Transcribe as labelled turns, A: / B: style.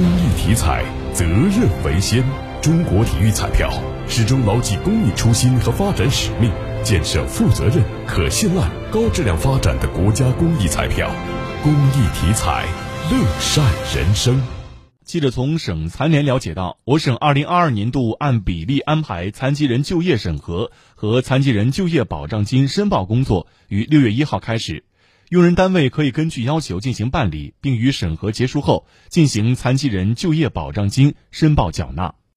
A: 公益体彩，责任为先。中国体育彩票始终牢记公益初心和发展使命，建设负责任、可信赖、高质量发展的国家公益彩票。公益体彩，乐善人生。
B: 记者从省残联了解到，我省二零二二年度按比例安排残疾人就业审核和残疾人就业保障金申报工作于六月一号开始。用人单位可以根据要求进行办理，并于审核结束后进行残疾人就业保障金申报缴纳。